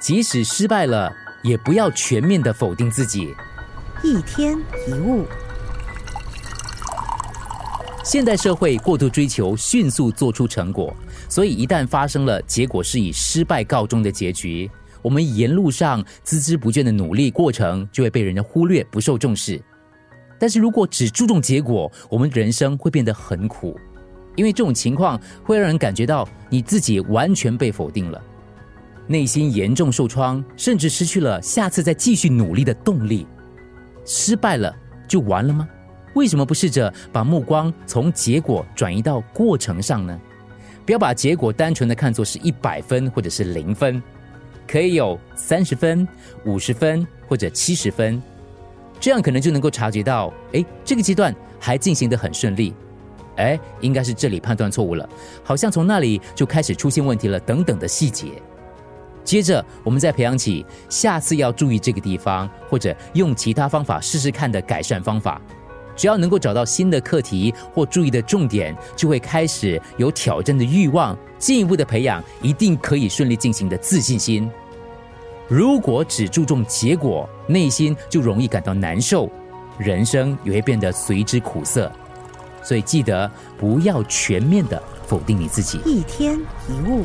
即使失败了，也不要全面的否定自己。一天一物，现代社会过度追求迅速做出成果，所以一旦发生了结果是以失败告终的结局，我们沿路上孜孜不倦的努力过程就会被人家忽略，不受重视。但是如果只注重结果，我们人生会变得很苦，因为这种情况会让人感觉到你自己完全被否定了。内心严重受创，甚至失去了下次再继续努力的动力。失败了就完了吗？为什么不试着把目光从结果转移到过程上呢？不要把结果单纯的看作是一百分或者是零分，可以有三十分、五十分或者七十分，这样可能就能够察觉到，哎，这个阶段还进行的很顺利，哎，应该是这里判断错误了，好像从那里就开始出现问题了，等等的细节。接着，我们再培养起下次要注意这个地方，或者用其他方法试试看的改善方法。只要能够找到新的课题或注意的重点，就会开始有挑战的欲望，进一步的培养一定可以顺利进行的自信心。如果只注重结果，内心就容易感到难受，人生也会变得随之苦涩。所以记得不要全面的否定你自己。一天一物。